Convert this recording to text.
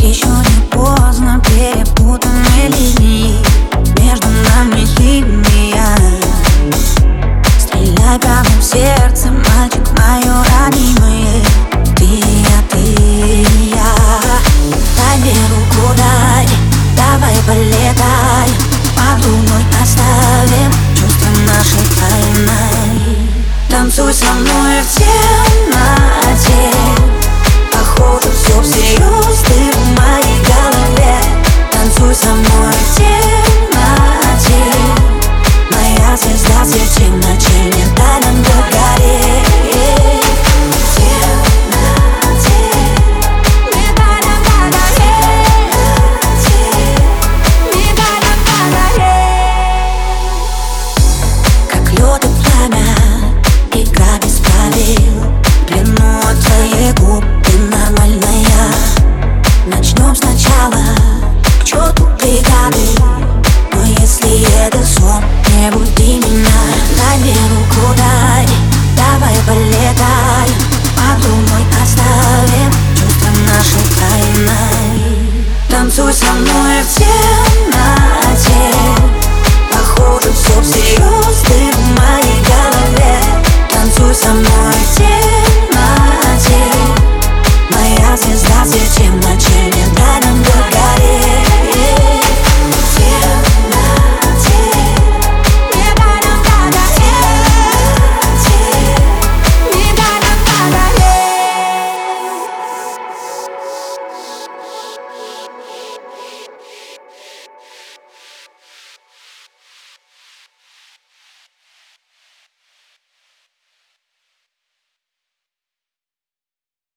Еще не поздно перепутаны линии Между нами химия Стреляй прямо в сердце, мальчик, мое ранимое Ты и я, ты я. Дай руку, дай, давай полетай. Под луной оставим чувства наши тайной. Танцуй со мной в тело сном Не буди меня на мне руку, Давай полетай подумай луной оставим. Чувства нашей тайной. Танцуй со мной в темноте. Похоже, все всерьез в моей голове. Танцуй со мной.